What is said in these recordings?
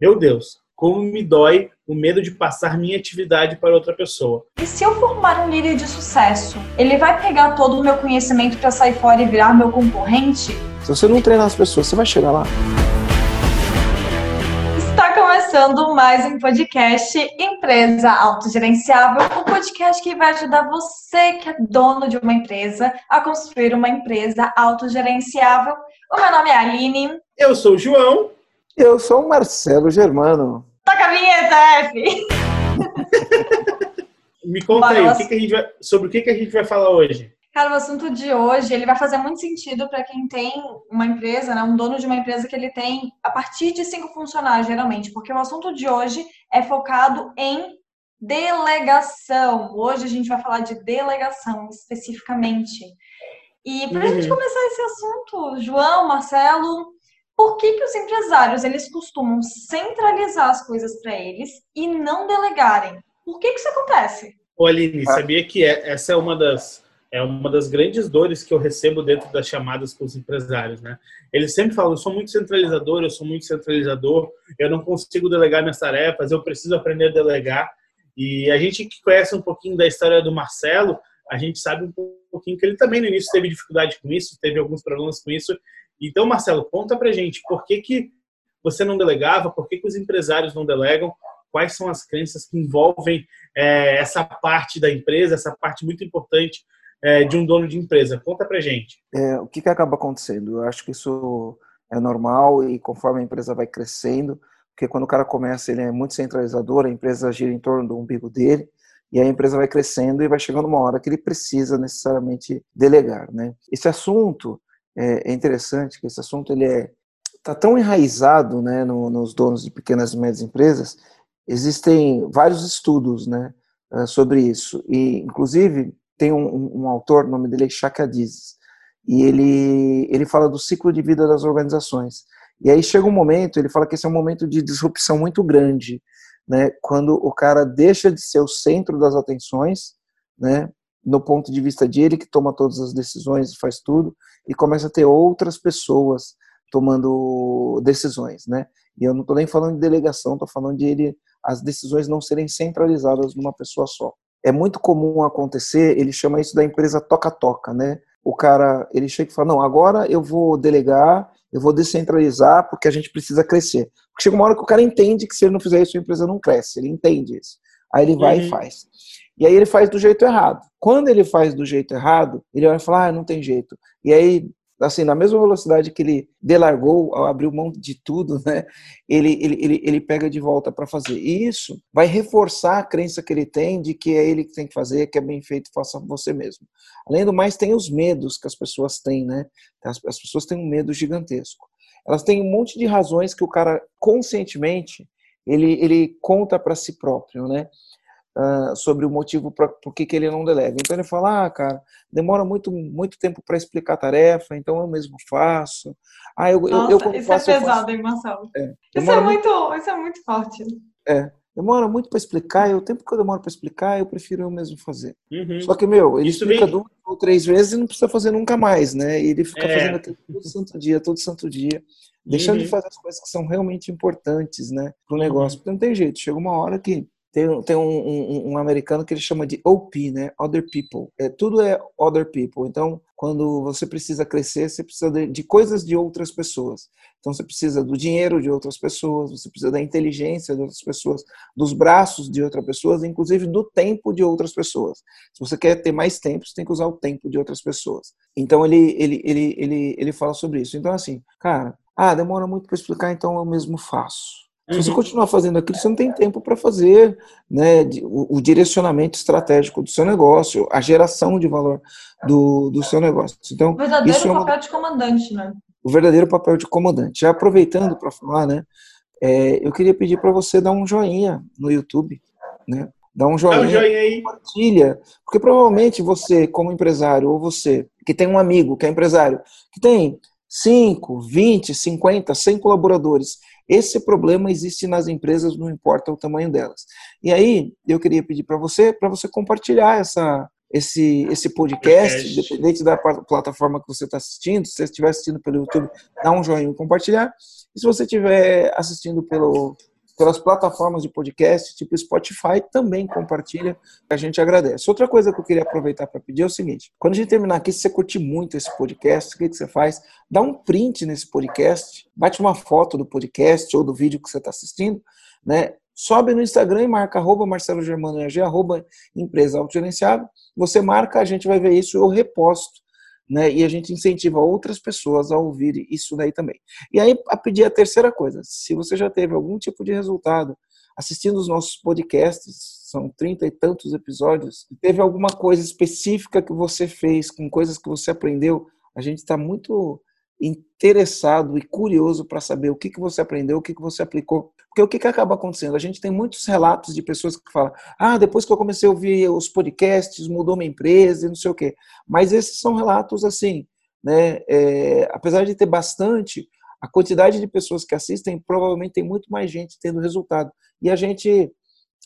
Meu Deus, como me dói o medo de passar minha atividade para outra pessoa. E se eu formar um líder de sucesso, ele vai pegar todo o meu conhecimento para sair fora e virar meu concorrente? Se você não treinar as pessoas, você vai chegar lá. Está começando mais um podcast Empresa Autogerenciável, um podcast que vai ajudar você que é dono de uma empresa a construir uma empresa autogerenciável. O meu nome é Aline. Eu sou o João. Eu sou o Marcelo Germano. Toca a vinheta, F! Me conta aí, o que que a gente vai, sobre o que, que a gente vai falar hoje? Cara, o assunto de hoje ele vai fazer muito sentido para quem tem uma empresa, né, um dono de uma empresa que ele tem a partir de cinco funcionários, geralmente, porque o assunto de hoje é focado em delegação. Hoje a gente vai falar de delegação especificamente. E para a uhum. gente começar esse assunto, João, Marcelo, por que, que os empresários eles costumam centralizar as coisas para eles e não delegarem? Por que, que isso acontece? Ô Aline, sabia que é, essa é uma das é uma das grandes dores que eu recebo dentro das chamadas com os empresários, né? Eles sempre falam: eu sou muito centralizador, eu sou muito centralizador, eu não consigo delegar minhas tarefas, eu preciso aprender a delegar. E a gente que conhece um pouquinho da história do Marcelo, a gente sabe um pouquinho que ele também no início teve dificuldade com isso, teve alguns problemas com isso, então, Marcelo, conta pra gente por que, que você não delegava, por que, que os empresários não delegam, quais são as crenças que envolvem é, essa parte da empresa, essa parte muito importante é, de um dono de empresa. Conta pra gente. É, o que, que acaba acontecendo? Eu acho que isso é normal e conforme a empresa vai crescendo, porque quando o cara começa, ele é muito centralizador, a empresa gira em torno do umbigo dele, e a empresa vai crescendo e vai chegando uma hora que ele precisa necessariamente delegar, né? Esse assunto é, é, interessante que esse assunto ele é está tão enraizado né, no, nos donos de pequenas e médias empresas. Existem vários estudos né, ah, sobre isso. E, inclusive, tem um, um, autor, o nome dele é Chakadizes, e ele, ele fala do ciclo de vida das organizações. E aí chega um momento, ele fala que esse é um momento de disrupção muito grande, né, quando o cara deixa de ser o centro das atenções, né, no ponto de vista de ele que toma todas as decisões e faz tudo, e começa a ter outras pessoas tomando decisões, né? E eu não estou nem falando de delegação, estou falando de ele as decisões não serem centralizadas numa pessoa só. É muito comum acontecer, ele chama isso da empresa toca-toca, né? O cara, ele chega e fala, não, agora eu vou delegar, eu vou descentralizar porque a gente precisa crescer. Porque chega uma hora que o cara entende que se ele não fizer isso, a empresa não cresce, ele entende isso. Aí ele vai uhum. e faz. E aí ele faz do jeito errado. Quando ele faz do jeito errado, ele vai falar, ah, não tem jeito. E aí, assim, na mesma velocidade que ele delargou, abriu mão de tudo, né? Ele, ele, ele, ele pega de volta para fazer. E isso vai reforçar a crença que ele tem de que é ele que tem que fazer, que é bem feito, faça você mesmo. Além do mais, tem os medos que as pessoas têm, né? As, as pessoas têm um medo gigantesco. Elas têm um monte de razões que o cara conscientemente ele, ele conta para si próprio, né? Uh, sobre o motivo para por que, que ele não delega. Então ele fala, ah, cara, demora muito, muito tempo para explicar a tarefa, então eu mesmo faço. Ah, eu, Nossa, eu, eu isso é faço, é pesado, hein, Marcelo? É, isso, é muito, muito, isso é muito forte. É, demora muito para explicar, e o tempo que eu demoro para explicar, eu prefiro eu mesmo fazer. Uhum. Só que, meu, ele Isso explica vem... duas ou três vezes e não precisa fazer nunca mais, né? E ele fica é. fazendo aquilo todo santo dia, todo santo dia, deixando uhum. de fazer as coisas que são realmente importantes, né, para o negócio. Uhum. Porque não tem jeito, chega uma hora que tem, tem um, um, um, americano que ele chama de OP, né? Other people. É, tudo é other people. Então, quando você precisa crescer, você precisa de, de, coisas de outras pessoas. Então, você precisa do dinheiro de outras pessoas, você precisa da inteligência de outras pessoas, dos braços de outras pessoas, inclusive do tempo de outras pessoas. Se você quer ter mais tempo, você tem que usar o tempo de outras pessoas. Então, ele, ele, ele, ele, ele fala sobre isso. Então, assim, cara, ah, demora muito para explicar, então eu mesmo faço. Se você uhum. continuar fazendo aquilo, você não tem tempo para fazer né, o, o, direcionamento estratégico do seu negócio, a geração de valor do, do seu negócio. Então, o verdadeiro isso é uma, papel de comandante, né? O verdadeiro papel de comandante. Já aproveitando para falar, né, é, eu queria pedir para você dar um joinha no YouTube, né? Dá um joinha, Dá um joinha aí. compartilha, porque provavelmente você, como empresário, ou você que tem um amigo que é empresário, que tem 5, 20, 50, 100 colaboradores esse problema existe nas empresas, não importa o tamanho delas. E aí, eu queria pedir para você, para você compartilhar essa, esse, esse podcast, podcast, independente da plataforma que você está assistindo, se você estiver assistindo pelo YouTube, dá um joinha e compartilhar. E se você estiver assistindo pelo, pelas plataformas de podcast, tipo Spotify, também compartilha, a gente agradece. Outra coisa que eu queria aproveitar para pedir é o seguinte: quando a gente terminar aqui, se você curtir muito esse podcast, o que, que você faz? Dá um print nesse podcast, bate uma foto do podcast ou do vídeo que você está assistindo, né? sobe no Instagram e marca arroba Marcelo Germano arroba empresa autogerenciável. Você marca, a gente vai ver isso, eu reposto. Né? E a gente incentiva outras pessoas a ouvir isso daí também. E aí, a pedir a terceira coisa, se você já teve algum tipo de resultado assistindo os nossos podcasts, são trinta e tantos episódios, teve alguma coisa específica que você fez, com coisas que você aprendeu, a gente está muito interessado e curioso para saber o que, que você aprendeu, o que, que você aplicou. Porque o que, que acaba acontecendo? A gente tem muitos relatos de pessoas que falam: ah, depois que eu comecei a ouvir os podcasts, mudou minha empresa e não sei o quê. Mas esses são relatos assim, né? É, apesar de ter bastante, a quantidade de pessoas que assistem, provavelmente tem muito mais gente tendo resultado. E a gente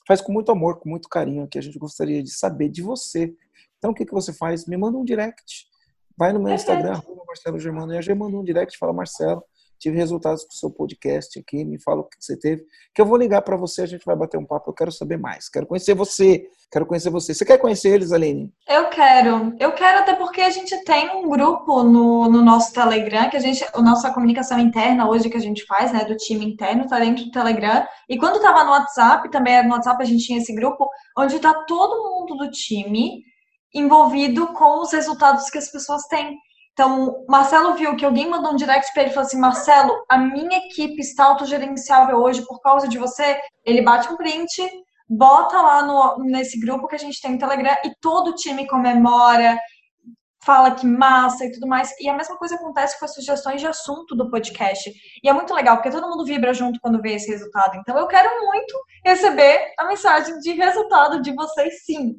faz com muito amor, com muito carinho, que a gente gostaria de saber de você. Então, o que, que você faz? Me manda um direct Vai no meu Instagram, Marcelo Germano, e a G mandou um direct fala, Marcelo, tive resultados do seu podcast aqui, me fala o que você teve, que eu vou ligar para você, a gente vai bater um papo, eu quero saber mais, quero conhecer você, quero conhecer você. Você quer conhecer eles, Aline? Eu quero, eu quero até porque a gente tem um grupo no, no nosso Telegram, que a gente, a nossa comunicação interna hoje que a gente faz, né, do time interno, tá dentro do Telegram, e quando tava no WhatsApp, também no WhatsApp a gente tinha esse grupo, onde tá todo mundo do time, envolvido com os resultados que as pessoas têm. Então, Marcelo viu que alguém mandou um direct para ele e falou assim: Marcelo, a minha equipe está autogerenciável hoje por causa de você. Ele bate um print, bota lá no, nesse grupo que a gente tem no Telegram e todo o time comemora, fala que massa e tudo mais. E a mesma coisa acontece com as sugestões de assunto do podcast. E é muito legal, porque todo mundo vibra junto quando vê esse resultado. Então, eu quero muito receber a mensagem de resultado de vocês, sim.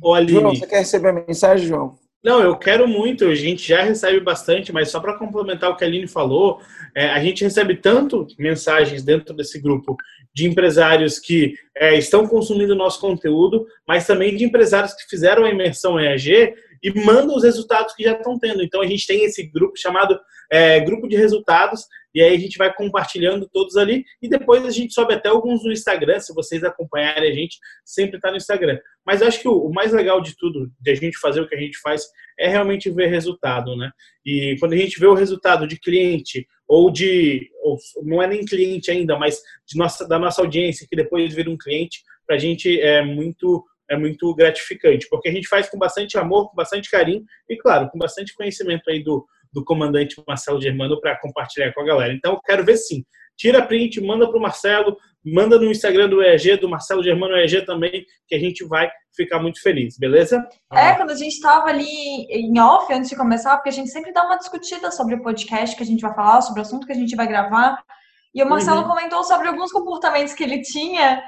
Ô, Aline. João, você quer receber a mensagem, João? Não, eu quero muito. A gente já recebe bastante, mas só para complementar o que a Aline falou, é, a gente recebe tanto mensagens dentro desse grupo de empresários que é, estão consumindo nosso conteúdo, mas também de empresários que fizeram a imersão EAG e mandam os resultados que já estão tendo. Então a gente tem esse grupo chamado é, grupo de resultados e aí a gente vai compartilhando todos ali e depois a gente sobe até alguns no Instagram, se vocês acompanharem a gente, sempre está no Instagram. Mas eu acho que o, mais legal de tudo, de a gente fazer o que a gente faz, é realmente ver resultado, né? E quando a gente vê o resultado de cliente ou de, ou, não é nem cliente ainda, mas nossa, da nossa audiência, que depois vira um cliente, para a gente é muito é muito gratificante, porque a gente faz com bastante amor, com bastante carinho e, claro, com bastante conhecimento aí do, do comandante Marcelo Germano para compartilhar com a galera. Então, eu quero ver sim. Tira print, manda para o Marcelo, manda no Instagram do EG, do Marcelo Germano EG também, que a gente vai ficar muito feliz, beleza? É, quando a gente estava ali em off, antes de começar, porque a gente sempre dá uma discutida sobre o podcast que a gente vai falar, sobre o assunto que a gente vai gravar. E o Marcelo uhum. comentou sobre alguns comportamentos que ele tinha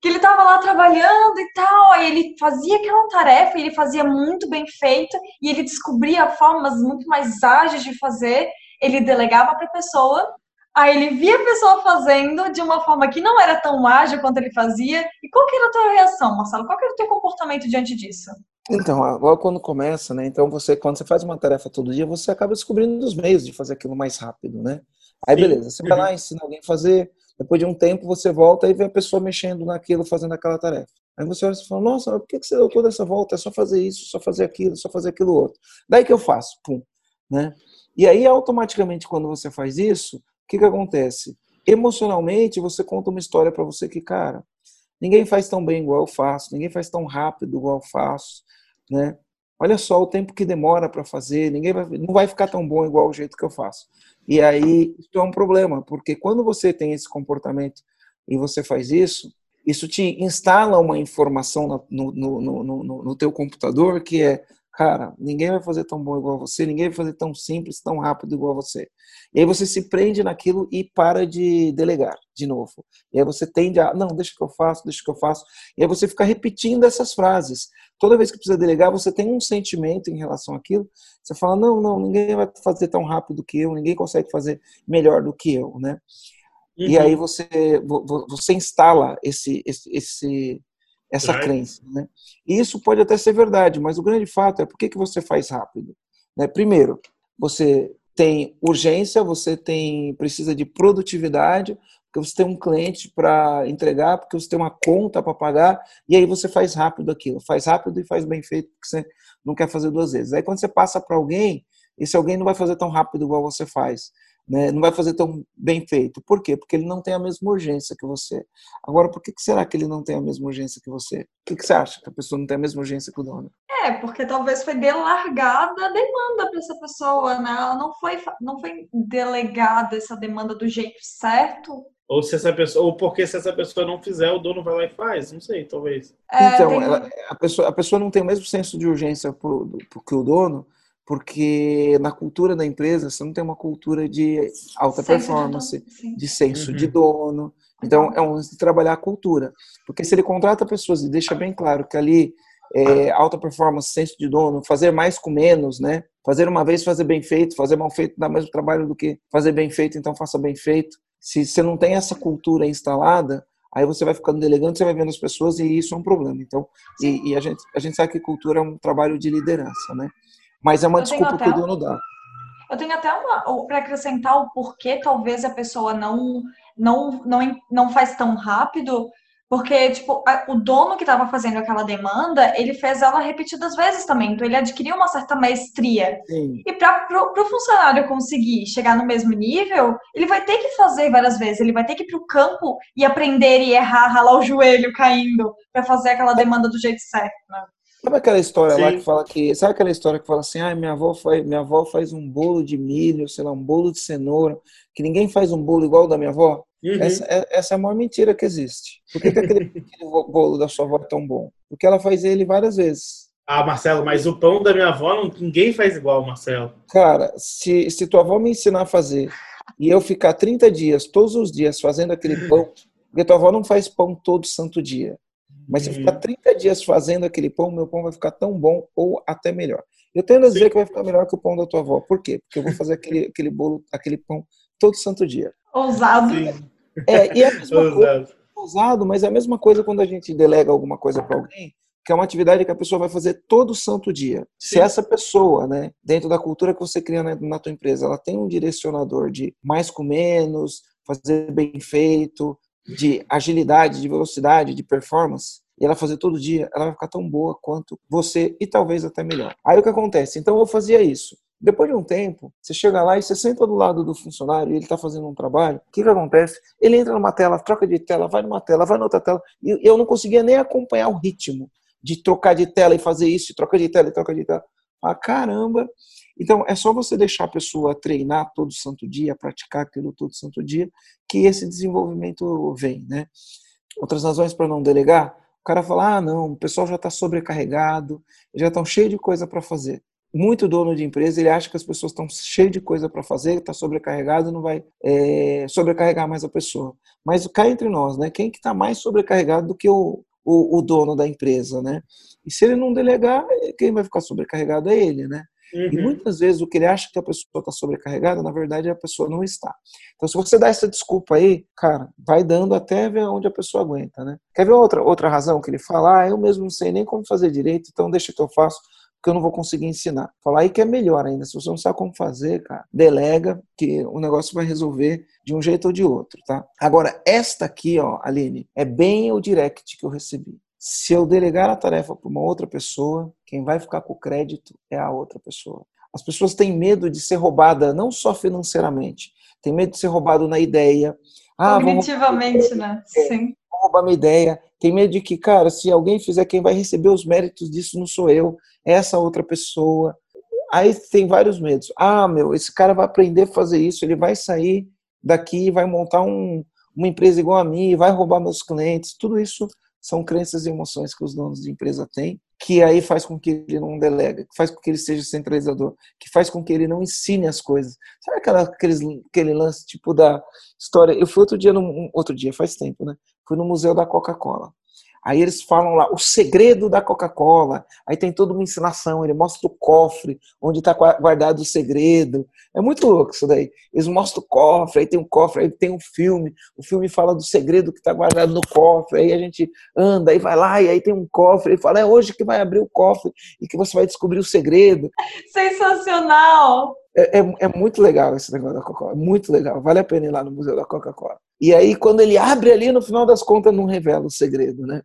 que ele estava lá trabalhando e tal, aí ele fazia aquela tarefa e ele fazia muito bem feita e ele descobria formas muito mais ágeis de fazer, ele delegava para a pessoa, aí ele via a pessoa fazendo de uma forma que não era tão ágil quanto ele fazia. E qual que era a tua reação, Marcelo? Qual que era o teu comportamento diante disso? Então, logo quando começa, né? Então você, quando você faz uma tarefa todo dia, você acaba descobrindo os meios de fazer aquilo mais rápido, né? Aí beleza, você vai lá, ensina alguém a fazer, depois de um tempo, você volta e vê a pessoa mexendo naquilo, fazendo aquela tarefa. Aí você olha e fala, nossa, por que você deu toda essa volta? É só fazer isso, só fazer aquilo, só fazer aquilo outro. Daí que eu faço, pum. Né? E aí, automaticamente, quando você faz isso, o que, que acontece? Emocionalmente, você conta uma história para você que, cara, ninguém faz tão bem igual eu faço, ninguém faz tão rápido igual eu faço, né? Olha só o tempo que demora para fazer, ninguém vai, não vai ficar tão bom igual o jeito que eu faço. E aí isso é um problema, porque quando você tem esse comportamento e você faz isso, isso te instala uma informação no, no, no, no, no teu computador que é Cara, ninguém vai fazer tão bom igual você, ninguém vai fazer tão simples, tão rápido igual você. E aí você se prende naquilo e para de delegar de novo. E aí você tende a, não, deixa que eu faço, deixa que eu faço. E aí você fica repetindo essas frases. Toda vez que precisa delegar, você tem um sentimento em relação àquilo. Você fala, não, não, ninguém vai fazer tão rápido que eu, ninguém consegue fazer melhor do que eu, né? Uhum. E aí você, você instala esse, esse, esse essa right. crença. Né? E isso pode até ser verdade, mas o grande fato é por que, que você faz rápido? Né? Primeiro, você tem urgência, você tem precisa de produtividade, porque você tem um cliente para entregar, porque você tem uma conta para pagar, e aí você faz rápido aquilo, faz rápido e faz bem feito, porque você não quer fazer duas vezes. Aí quando você passa para alguém, esse alguém não vai fazer tão rápido igual você faz né, não vai fazer tão bem feito. Por quê? Porque ele não tem a mesma urgência que você. Agora, por que, será que ele não tem a mesma urgência que você? O que, que você acha que a pessoa não tem a mesma urgência que o dono? É, porque talvez foi delargada a demanda para essa pessoa, né? Ela não foi, não foi delegada essa demanda do jeito certo. Ou se essa pessoa, ou porque se essa pessoa não fizer, o dono vai lá e faz, não sei, talvez. É, então, tem... ela, a, pessoa, a pessoa não tem o mesmo senso de urgência que o dono, porque na cultura da empresa você não tem uma cultura de alta performance, de, de senso uhum. de dono. Então é um de trabalhar a cultura, porque se ele contrata pessoas e deixa bem claro que ali é, alta performance, senso de dono, fazer mais com menos, né? Fazer uma vez, fazer bem feito, fazer mal feito dá mais trabalho do que fazer bem feito, então faça bem feito. Se você não tem essa cultura instalada, aí você vai ficando delegando, você vai vendo as pessoas e isso é um problema. Então, e, e a, gente, a gente sabe que cultura é um trabalho de liderança, né? Mas é uma eu desculpa que o dono dá. Eu tenho até uma para acrescentar o porquê talvez a pessoa não não não não faz tão rápido, porque tipo o dono que estava fazendo aquela demanda, ele fez ela repetidas vezes também, então ele adquiriu uma certa maestria. Sim. E para o funcionário conseguir chegar no mesmo nível, ele vai ter que fazer várias vezes, ele vai ter que ir para o campo e aprender e errar, ralar o joelho caindo para fazer aquela demanda do jeito certo. Né? Sabe aquela história Sim. lá que fala que. Sabe aquela história que fala assim, ah, minha avó faz, minha avó faz um bolo de milho, sei lá, um bolo de cenoura, que ninguém faz um bolo igual o da minha avó? Uhum. Essa, é, essa é a maior mentira que existe. Por que, que aquele, aquele bolo da sua avó é tão bom? Porque ela faz ele várias vezes. Ah, Marcelo, mas o pão da minha avó não, ninguém faz igual, Marcelo. Cara, se, se tua avó me ensinar a fazer e eu ficar 30 dias, todos os dias, fazendo aquele pão, porque tua avó não faz pão todo santo dia. Mas se eu ficar 30 uhum. dias fazendo aquele pão, meu pão vai ficar tão bom ou até melhor. Eu tendo a dizer Sim. que vai ficar melhor que o pão da tua avó. Por quê? Porque eu vou fazer aquele, aquele bolo, aquele pão todo santo dia. Ousado. É, e é a mesma Ousado. coisa. Ousado, mas é a mesma coisa quando a gente delega alguma coisa para alguém, que é uma atividade que a pessoa vai fazer todo santo dia. Sim. Se essa pessoa, né, dentro da cultura que você cria na, na tua empresa, ela tem um direcionador de mais com menos, fazer bem feito, de agilidade, de velocidade, de performance, e ela fazer todo dia, ela vai ficar tão boa quanto você e talvez até melhor. Aí o que acontece? Então eu fazia isso. Depois de um tempo, você chega lá e você senta do lado do funcionário e ele está fazendo um trabalho. O que, que acontece? Ele entra numa tela, troca de tela, vai numa tela, vai noutra tela. E eu não conseguia nem acompanhar o ritmo de trocar de tela e fazer isso, troca de tela e troca de tela. Ah, caramba! Então, é só você deixar a pessoa treinar todo santo dia, praticar aquilo todo santo dia, que esse desenvolvimento vem, né? Outras razões para não delegar, o cara fala, ah, não, o pessoal já está sobrecarregado, já estão cheio de coisa para fazer. Muito dono de empresa, ele acha que as pessoas estão cheias de coisa para fazer, está sobrecarregado, não vai é, sobrecarregar mais a pessoa. Mas cá entre nós, né? Quem que está mais sobrecarregado do que o, o, o dono da empresa, né? E se ele não delegar, quem vai ficar sobrecarregado é ele, né? Uhum. E muitas vezes o que ele acha que a pessoa está sobrecarregada, na verdade a pessoa não está. Então, se você dá essa desculpa aí, cara, vai dando até ver onde a pessoa aguenta, né? Quer ver outra, outra razão que ele fala? Ah, eu mesmo não sei nem como fazer direito, então deixa que eu faço, porque eu não vou conseguir ensinar. Falar aí que é melhor ainda. Se você não sabe como fazer, cara, delega, que o negócio vai resolver de um jeito ou de outro, tá? Agora, esta aqui, ó, Aline, é bem o direct que eu recebi. Se eu delegar a tarefa para uma outra pessoa, quem vai ficar com o crédito é a outra pessoa. As pessoas têm medo de ser roubada não só financeiramente, tem medo de ser roubado na ideia. Ah, Cognitivamente, né? Sim. Vou roubar minha ideia. Tem medo de que, cara, se alguém fizer, quem vai receber os méritos disso não sou eu, é essa outra pessoa. Aí tem vários medos. Ah, meu, esse cara vai aprender a fazer isso, ele vai sair daqui vai montar um, uma empresa igual a mim, vai roubar meus clientes. Tudo isso são crenças e emoções que os donos de empresa têm, que aí faz com que ele não delega, que faz com que ele seja centralizador, que faz com que ele não ensine as coisas. Sabe aquela, aqueles, aquele lance tipo da história? Eu fui outro dia, num, outro dia, faz tempo, né? Fui no museu da Coca-Cola. Aí eles falam lá o segredo da Coca-Cola. Aí tem toda uma ensinação. Ele mostra o cofre onde está guardado o segredo. É muito louco isso daí. Eles mostram o cofre, aí tem um cofre, aí tem um filme. O filme fala do segredo que está guardado no cofre. Aí a gente anda, aí vai lá, e aí tem um cofre. Ele fala: é hoje que vai abrir o cofre e que você vai descobrir o segredo. Sensacional! É, é, é muito legal esse negócio da Coca-Cola. Muito legal. Vale a pena ir lá no Museu da Coca-Cola. E aí, quando ele abre ali, no final das contas, não revela o segredo, né?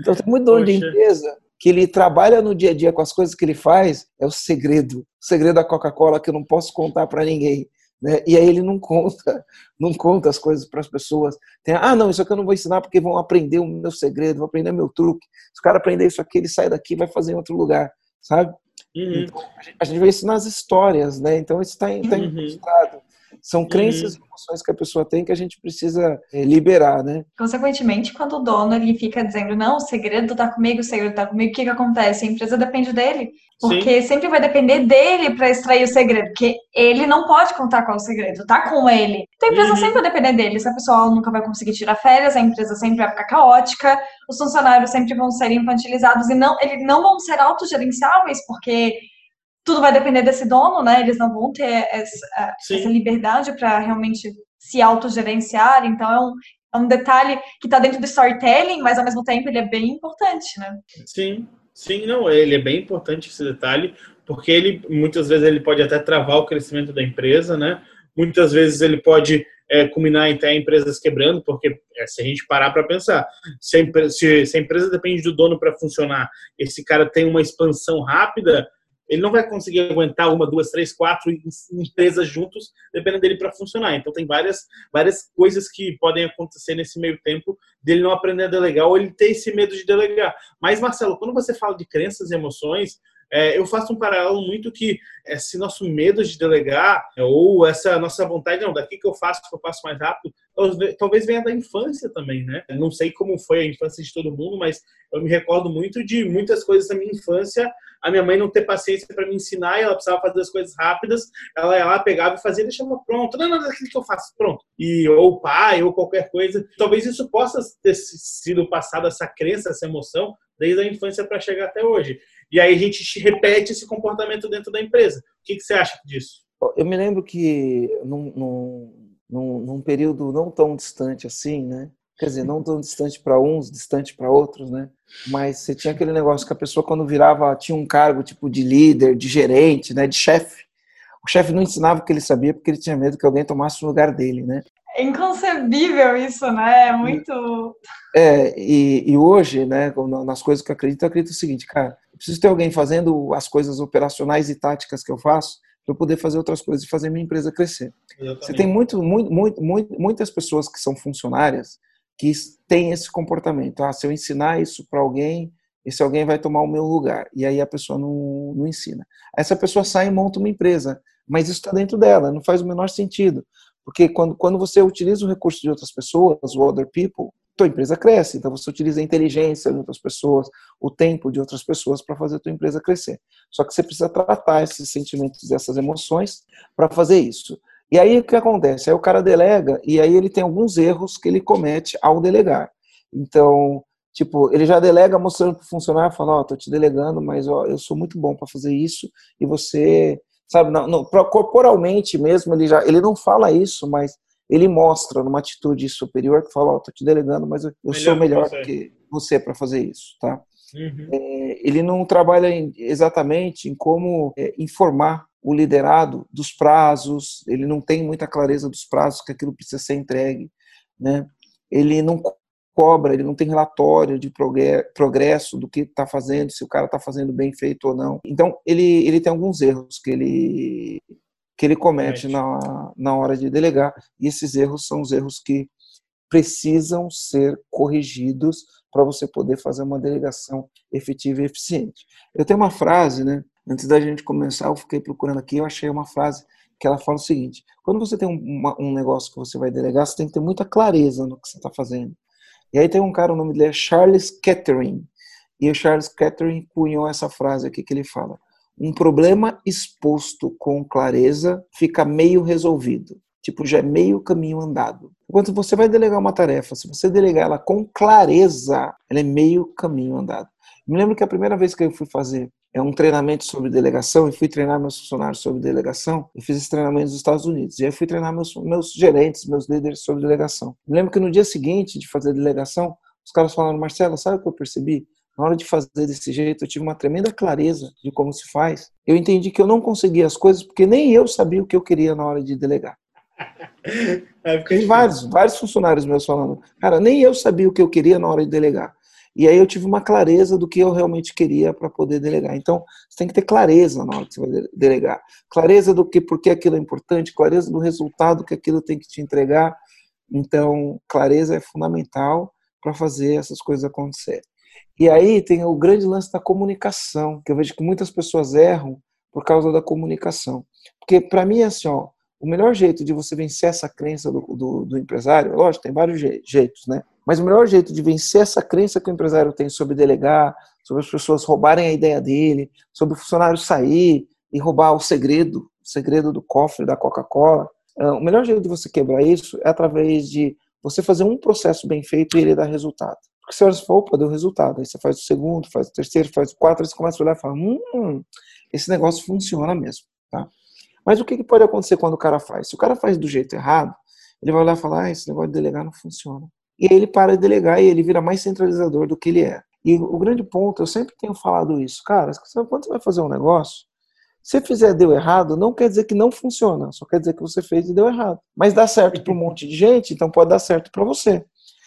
Então, tem muito dono de empresa que ele trabalha no dia a dia com as coisas que ele faz, é o segredo. O segredo da Coca-Cola que eu não posso contar para ninguém. Né? E aí ele não conta, não conta as coisas para as pessoas. Tem, ah, não, isso aqui eu não vou ensinar porque vão aprender o meu segredo, vão aprender meu truque. Se o cara aprender isso aqui, ele sai daqui e vai fazer em outro lugar, sabe? Uhum. Então, a gente vê isso nas histórias, né? Então isso está tá uhum. São crenças uhum. e emoções que a pessoa tem que a gente precisa é, liberar, né? Consequentemente, quando o dono ele fica dizendo, não, o segredo tá comigo, o segredo tá comigo, o que que acontece? A empresa depende dele. Porque Sim. sempre vai depender dele para extrair o segredo, porque ele não pode contar qual é o segredo, tá com ele. Então a empresa uhum. sempre vai depender dele. Se a pessoa nunca vai conseguir tirar férias, a empresa sempre vai ficar caótica, os funcionários sempre vão ser infantilizados e não, eles não vão ser autogerenciáveis, porque tudo vai depender desse dono, né? Eles não vão ter essa, essa liberdade para realmente se autogerenciar. Então, é um, é um detalhe que está dentro do storytelling, mas ao mesmo tempo ele é bem importante, né? Sim, sim, não, ele é bem importante esse detalhe, porque ele muitas vezes ele pode até travar o crescimento da empresa, né? Muitas vezes ele pode é, culminar até empresas quebrando, porque é, se a gente parar para pensar, se a, se, se a empresa depende do dono para funcionar, esse cara tem uma expansão rápida, ele não vai conseguir aguentar uma, duas, três, quatro empresas juntos, dependendo dele para funcionar. Então tem várias, várias coisas que podem acontecer nesse meio tempo dele não aprender a delegar ou ele ter esse medo de delegar. Mas Marcelo, quando você fala de crenças e emoções, é, eu faço um paralelo muito que esse nosso medo de delegar ou essa nossa vontade, não, daqui que eu faço, que eu faço mais rápido, talvez venha da infância também, né? não sei como foi a infância de todo mundo, mas eu me recordo muito de muitas coisas da minha infância, a minha mãe não ter paciência para me ensinar, e ela precisava fazer as coisas rápidas, ela ia lá, pegava e fazia, deixava pronto, não, não, daquilo que eu faço, pronto. E ou pai, ou qualquer coisa. Talvez isso possa ter sido passado, essa crença, essa emoção, desde a infância para chegar até hoje. E aí a gente repete esse comportamento dentro da empresa. O que, que você acha disso? Eu me lembro que num, num, num período não tão distante assim, né? Quer dizer, não tão distante para uns, distante para outros, né? Mas você tinha aquele negócio que a pessoa, quando virava, tinha um cargo tipo de líder, de gerente, né? De chefe. O chefe não ensinava o que ele sabia porque ele tinha medo que alguém tomasse o lugar dele, né? É inconcebível isso, né? É muito. É, e, e hoje, né, nas coisas que eu acredito, eu acredito o seguinte, cara, eu preciso ter alguém fazendo as coisas operacionais e táticas que eu faço para eu poder fazer outras coisas e fazer minha empresa crescer. Exatamente. Você tem muito, muito, muito, muito, muitas pessoas que são funcionárias que têm esse comportamento. Ah, se eu ensinar isso para alguém, esse alguém vai tomar o meu lugar. E aí a pessoa não, não ensina. Essa pessoa sai e monta uma empresa, mas isso está dentro dela, não faz o menor sentido. Porque quando, quando você utiliza o recurso de outras pessoas, o other people, tua empresa cresce. Então você utiliza a inteligência de outras pessoas, o tempo de outras pessoas para fazer a tua empresa crescer. Só que você precisa tratar esses sentimentos, essas emoções para fazer isso. E aí o que acontece? Aí o cara delega e aí ele tem alguns erros que ele comete ao delegar. Então, tipo, ele já delega mostrando para o funcionário, fala, ó, oh, tô te delegando, mas ó, eu sou muito bom para fazer isso e você sabe, não, não, corporalmente mesmo, ele já ele não fala isso, mas ele mostra numa atitude superior que fala, ó, oh, tô te delegando, mas eu, eu sou melhor que, que você para fazer isso, tá? Uhum. É, ele não trabalha em, exatamente em como é, informar o liderado dos prazos, ele não tem muita clareza dos prazos que aquilo precisa ser entregue, né? Ele não cobra, ele não tem relatório de progresso do que está fazendo, se o cara está fazendo bem feito ou não. Então, ele, ele tem alguns erros que ele, que ele comete na, na hora de delegar, e esses erros são os erros que precisam ser corrigidos para você poder fazer uma delegação efetiva e eficiente. Eu tenho uma frase, né? Antes da gente começar, eu fiquei procurando aqui, eu achei uma frase que ela fala o seguinte: quando você tem um, um negócio que você vai delegar, você tem que ter muita clareza no que você está fazendo. E aí tem um cara, o nome dele é Charles Kettering. E o Charles Kettering cunhou essa frase aqui que ele fala: Um problema exposto com clareza fica meio resolvido. tipo, já é meio caminho andado. Enquanto você vai delegar uma tarefa, se você delegar ela com clareza, ela é meio caminho andado. Me lembro que a primeira vez que eu fui fazer é um treinamento sobre delegação e fui treinar meus funcionários sobre delegação. Eu fiz esse treinamento nos Estados Unidos. E aí fui treinar meus, meus gerentes, meus líderes sobre delegação. Me lembro que no dia seguinte de fazer a delegação, os caras falaram, Marcelo, sabe o que eu percebi? Na hora de fazer desse jeito, eu tive uma tremenda clareza de como se faz. Eu entendi que eu não conseguia as coisas porque nem eu sabia o que eu queria na hora de delegar. É Tem vários, vários funcionários meus falando, cara, nem eu sabia o que eu queria na hora de delegar. E aí eu tive uma clareza do que eu realmente queria para poder delegar. Então, você tem que ter clareza na hora que você vai delegar. Clareza do que, por que aquilo é importante, clareza do resultado que aquilo tem que te entregar. Então, clareza é fundamental para fazer essas coisas acontecerem. E aí tem o grande lance da comunicação, que eu vejo que muitas pessoas erram por causa da comunicação. Porque para mim é assim, ó, o melhor jeito de você vencer essa crença do, do, do empresário, lógico, tem vários jeitos, né? Mas o melhor jeito de vencer essa crença que o empresário tem sobre delegar, sobre as pessoas roubarem a ideia dele, sobre o funcionário sair e roubar o segredo, o segredo do cofre da Coca-Cola, é, o melhor jeito de você quebrar isso é através de você fazer um processo bem feito e ele dar resultado. Porque se você for, opa, deu resultado. Aí você faz o segundo, faz o terceiro, faz o quatro, aí você começa a olhar e fala, hum, esse negócio funciona mesmo, tá? Mas o que pode acontecer quando o cara faz? Se o cara faz do jeito errado, ele vai olhar e falar, ah, esse negócio de delegar não funciona. E aí ele para de delegar e ele vira mais centralizador do que ele é. E o grande ponto, eu sempre tenho falado isso, cara, quando você vai fazer um negócio, se fizer deu errado, não quer dizer que não funciona, só quer dizer que você fez e deu errado. Mas dá certo para um monte de gente, então pode dar certo para você.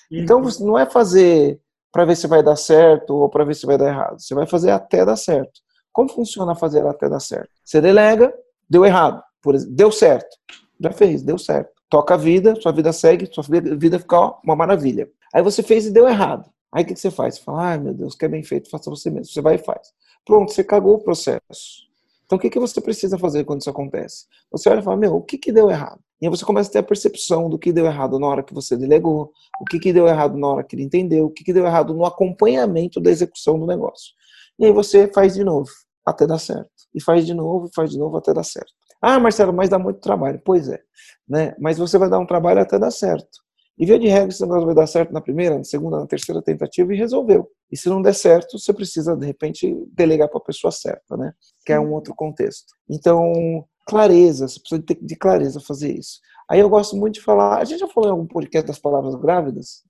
Então não é fazer para ver se vai dar certo ou para ver se vai dar errado. Você vai fazer até dar certo. Como funciona fazer até dar certo? Você delega, deu errado, por exemplo, deu certo. Já fez, deu certo toca a vida, sua vida segue, sua vida fica ó, uma maravilha. Aí você fez e deu errado. Aí o que você faz? Você fala, ai meu Deus, que é bem feito, faça você mesmo. Você vai e faz. Pronto, você cagou o processo. Então o que, que você precisa fazer quando isso acontece? Você olha e fala, meu, o que, que deu errado? E aí você começa a ter a percepção do que deu errado na hora que você delegou, o que, que deu errado na hora que ele entendeu, o que, que deu errado no acompanhamento da execução do negócio. E aí você faz de novo, até dar certo. E faz de novo, faz de novo, até dar certo. Ah, Marcelo, mas dá muito trabalho. Pois é, né? Mas você vai dar um trabalho até dar certo. E via de regra, esse negócio vai dar certo na primeira, na segunda, na terceira tentativa e resolveu. E se não der certo, você precisa, de repente, delegar para a pessoa certa, né? Que é um outro contexto. Então, clareza, você precisa de, clareza fazer isso. Aí eu gosto muito de falar, a gente já falou em algum podcast das palavras grávidas?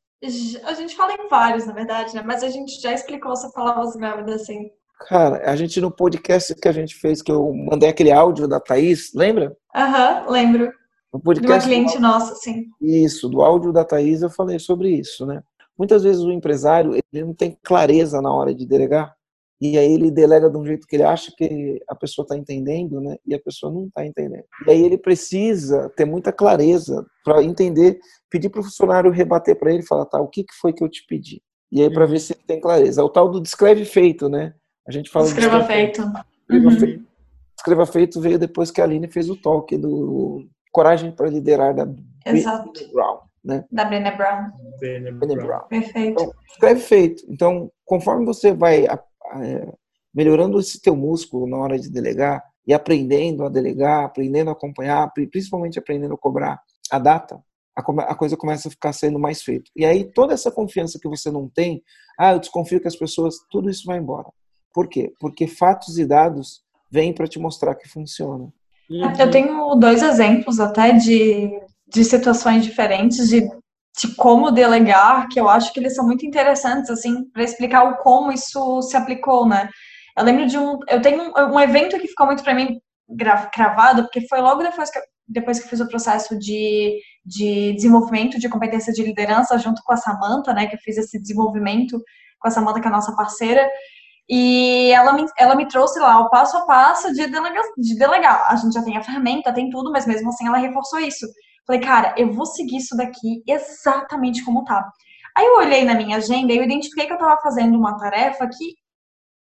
A gente fala em vários, na verdade, né? Mas a gente já explicou essa palavras grávidas, assim, Cara, a gente no podcast que a gente fez, que eu mandei aquele áudio da Thaís, lembra? Aham, uhum, lembro. No podcast, de uma cliente nossa, sim. Isso, do áudio da Thaís eu falei sobre isso, né? Muitas vezes o empresário ele não tem clareza na hora de delegar e aí ele delega de um jeito que ele acha que a pessoa está entendendo, né? E a pessoa não está entendendo. E aí ele precisa ter muita clareza para entender, pedir para o funcionário rebater para ele, falar, tá, o que, que foi que eu te pedi? E aí para ver se ele tem clareza. É o tal do descreve feito, né? A gente fala Escreva feito. Escreva, uhum. feito. Escreva feito veio depois que a Aline fez o talk do Coragem para Liderar da Exato. Brown. Né? Da Brené Brown. Brené Brown. Brown. Perfeito. Então, escreve feito. Então, conforme você vai é, melhorando esse teu músculo na hora de delegar e aprendendo a delegar, aprendendo a acompanhar, principalmente aprendendo a cobrar a data, a coisa começa a ficar sendo mais feita. E aí toda essa confiança que você não tem, ah, eu desconfio que as pessoas, tudo isso vai embora. Por quê? Porque fatos e dados vêm para te mostrar que funciona. Uhum. Eu tenho dois exemplos até de, de situações diferentes de, de como delegar, que eu acho que eles são muito interessantes, assim, para explicar o como isso se aplicou, né? Eu lembro de um. Eu tenho um, um evento que ficou muito para mim gravado, porque foi logo depois que, depois que fiz o processo de, de desenvolvimento de competência de liderança junto com a Samanta, né? Que eu fiz esse desenvolvimento com a Samanta, que é a nossa parceira. E ela me, ela me trouxe lá o passo a passo de, delega, de delegar. A gente já tem a ferramenta, tem tudo, mas mesmo assim ela reforçou isso. Falei, cara, eu vou seguir isso daqui exatamente como tá. Aí eu olhei na minha agenda e eu identifiquei que eu estava fazendo uma tarefa que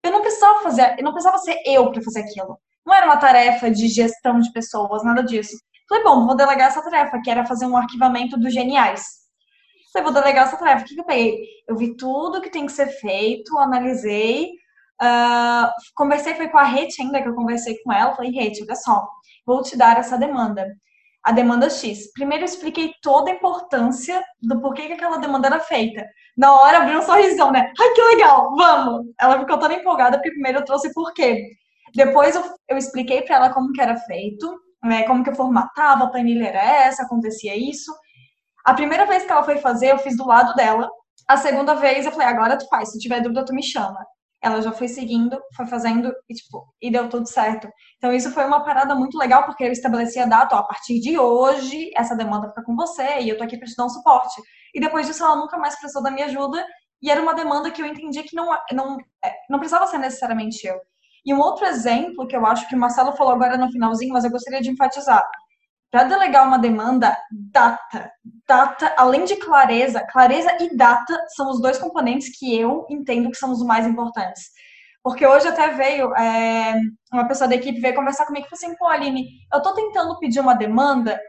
eu não precisava fazer, eu não precisava ser eu para fazer aquilo. Não era uma tarefa de gestão de pessoas, nada disso. Falei, bom, vou delegar essa tarefa, que era fazer um arquivamento dos geniais. Falei, vou delegar essa tarefa. O que, que eu peguei? Eu vi tudo que tem que ser feito, analisei, Uh, conversei, foi com a Rete ainda, que eu conversei com ela, falei, Rete, olha só, vou te dar essa demanda. a demanda X. Primeiro eu expliquei toda a importância do porquê que aquela demanda era feita. Na hora abriu um sorrisão, né? Ai, que legal, vamos! Ela ficou toda empolgada porque primeiro eu trouxe porquê. Depois eu, eu expliquei para ela como que era feito, né, como que eu formatava, a planilha era essa, acontecia isso. A primeira vez que ela foi fazer, eu fiz do lado dela. A segunda vez eu falei, agora tu faz, se tiver dúvida tu me chama. Ela já foi seguindo, foi fazendo e tipo, e deu tudo certo. Então isso foi uma parada muito legal porque eu estabeleci a data, ó, a partir de hoje essa demanda fica com você e eu tô aqui para te dar um suporte. E depois disso ela nunca mais precisou da minha ajuda e era uma demanda que eu entendi que não não é, não precisava ser necessariamente eu. E um outro exemplo que eu acho que o Marcelo falou agora no finalzinho, mas eu gostaria de enfatizar. Para delegar uma demanda, data. Data, além de clareza, clareza e data são os dois componentes que eu entendo que são os mais importantes. Porque hoje até veio é, uma pessoa da equipe veio conversar comigo e falou assim: pô, Aline, eu tô tentando pedir uma demanda,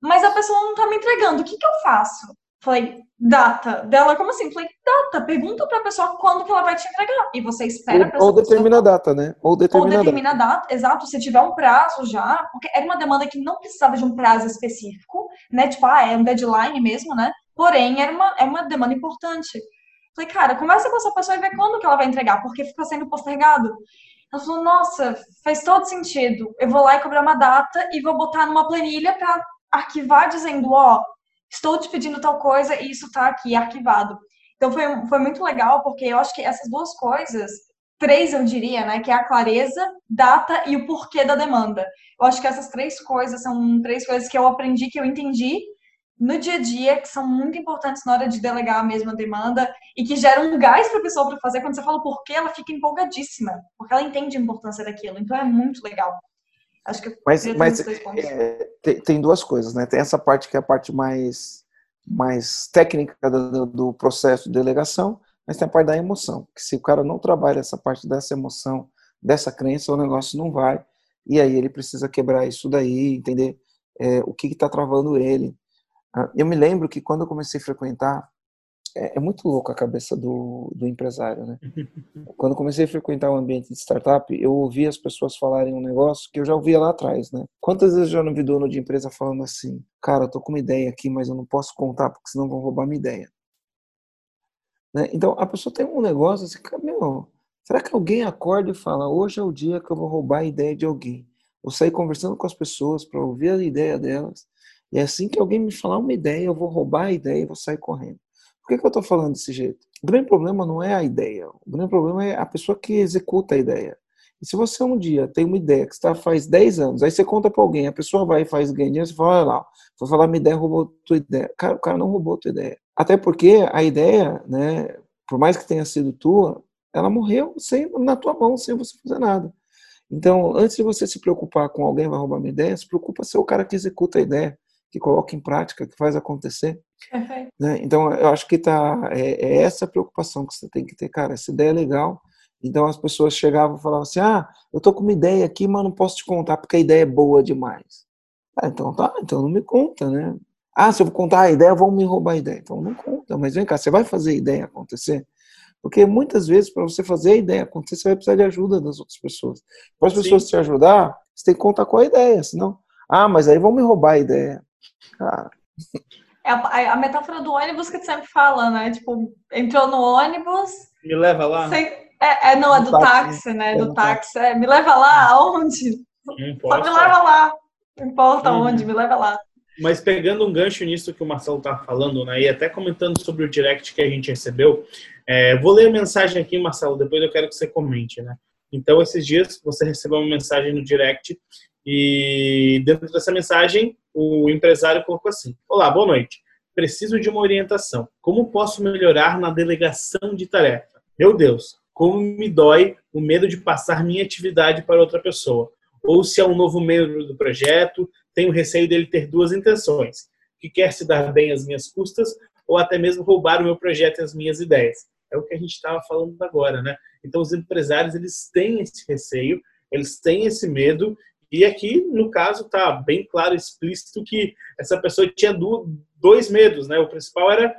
mas a pessoa não tá me entregando, o que, que eu faço? Falei, data. Dela, como assim? Falei, data. Pergunta pra pessoa quando que ela vai te entregar. E você espera Ou, ou determina a data, né? Ou determina, ou determina a data. data. Exato. Se tiver um prazo já, porque era uma demanda que não precisava de um prazo específico, né? Tipo, ah, é um deadline mesmo, né? Porém, era uma, é uma demanda importante. Falei, cara, conversa com essa pessoa e vê quando que ela vai entregar, porque fica sendo postergado. Ela falou, nossa, faz todo sentido. Eu vou lá e cobrar uma data e vou botar numa planilha para arquivar dizendo, ó, estou te pedindo tal coisa e isso está aqui arquivado. Então foi, foi muito legal, porque eu acho que essas duas coisas, três eu diria, né, que é a clareza, data e o porquê da demanda. Eu acho que essas três coisas são três coisas que eu aprendi, que eu entendi no dia a dia, que são muito importantes na hora de delegar a mesma demanda e que geram um gás para a pessoa para fazer. Quando você fala porquê, ela fica empolgadíssima, porque ela entende a importância daquilo. Então é muito legal. Acho que mas, mas é, tem, tem, duas coisas, né? Tem essa parte que é a parte mais, mais técnica do, do, processo de delegação, mas tem a parte da emoção. Que se o cara não trabalha essa parte dessa emoção, dessa crença, o negócio não vai. E aí ele precisa quebrar isso daí, entender é, o que está travando ele. Ah, eu me lembro que quando eu comecei a frequentar é, é, muito louco a cabeça do, do empresário, né? Quando comecei a frequentar o ambiente de startup, eu ouvi as pessoas falarem um negócio que eu já ouvia lá atrás, né? Quantas vezes eu já não vi dono de empresa falando assim, cara, eu tô com uma ideia aqui, mas eu não posso contar porque senão vão roubar minha ideia. Né? Então, a pessoa tem um negócio assim, meu, será que alguém acorda e fala, hoje é o dia que eu vou roubar a ideia de alguém? Vou sair conversando com as pessoas para ouvir a ideia delas, e assim que alguém me falar uma ideia, eu vou roubar a ideia e vou sair correndo. Por que, que eu estou falando desse jeito? O grande problema não é a ideia, o grande problema é a pessoa que executa a ideia. E se você um dia tem uma ideia que está faz 10 anos, aí você conta para alguém, a pessoa vai e faz ganha, você fala, olha lá, vou falar, minha ideia roubou tua ideia. Cara, o cara não roubou tua ideia. Até porque a ideia, né, por mais que tenha sido tua, ela morreu sem, na tua mão, sem você fazer nada. Então, antes de você se preocupar com alguém vai roubar minha ideia, se preocupa ser o cara que executa a ideia que coloca em prática, que faz acontecer. Uhum. Né? Então, eu acho que tá, é, é, essa preocupação que você tem que ter, cara, essa ideia é legal. Então, as pessoas chegavam e falavam assim, ah, eu tô com uma ideia aqui, mas não posso te contar porque a ideia é boa demais. Ah, então tá, então não me conta, né? Ah, se eu contar a ideia, vão me roubar a ideia. Então não conta, mas vem cá, você vai fazer a ideia acontecer? Porque muitas vezes, para você fazer a ideia acontecer, você vai precisar de ajuda das outras pessoas. Para as pessoas te ajudar, você tem que contar com a ideia, senão, ah, mas aí vão me roubar a ideia. É a, a, metáfora do ônibus que tu sempre fala, né? Tipo, entrou no ônibus. Me leva lá. Sem, é, é, não, é do, do táxi, táxi, né? É do táxi. É, me leva lá, aonde? Só me leva lá. Não importa uhum. onde, me leva lá. Mas pegando um gancho nisso que o Marcelo tá falando, né? E até comentando sobre o direct que a gente recebeu, é, vou ler a mensagem aqui, Marcelo, depois eu quero que você comente, né? Então, esses dias você recebeu uma mensagem no direct e dentro dessa mensagem, o empresário colocou assim: Olá, boa noite. Preciso de uma orientação. Como posso melhorar na delegação de tarefa? Meu Deus, como me dói o medo de passar minha atividade para outra pessoa. Ou se é um novo membro do projeto, tenho receio dele ter duas intenções: que quer se dar bem às minhas custas ou até mesmo roubar o meu projeto e as minhas ideias. É o que a gente estava falando agora, né? Então, os empresários eles têm esse receio, eles têm esse medo e aqui, no caso, está bem claro, explícito que essa pessoa tinha dois medos, né? O principal era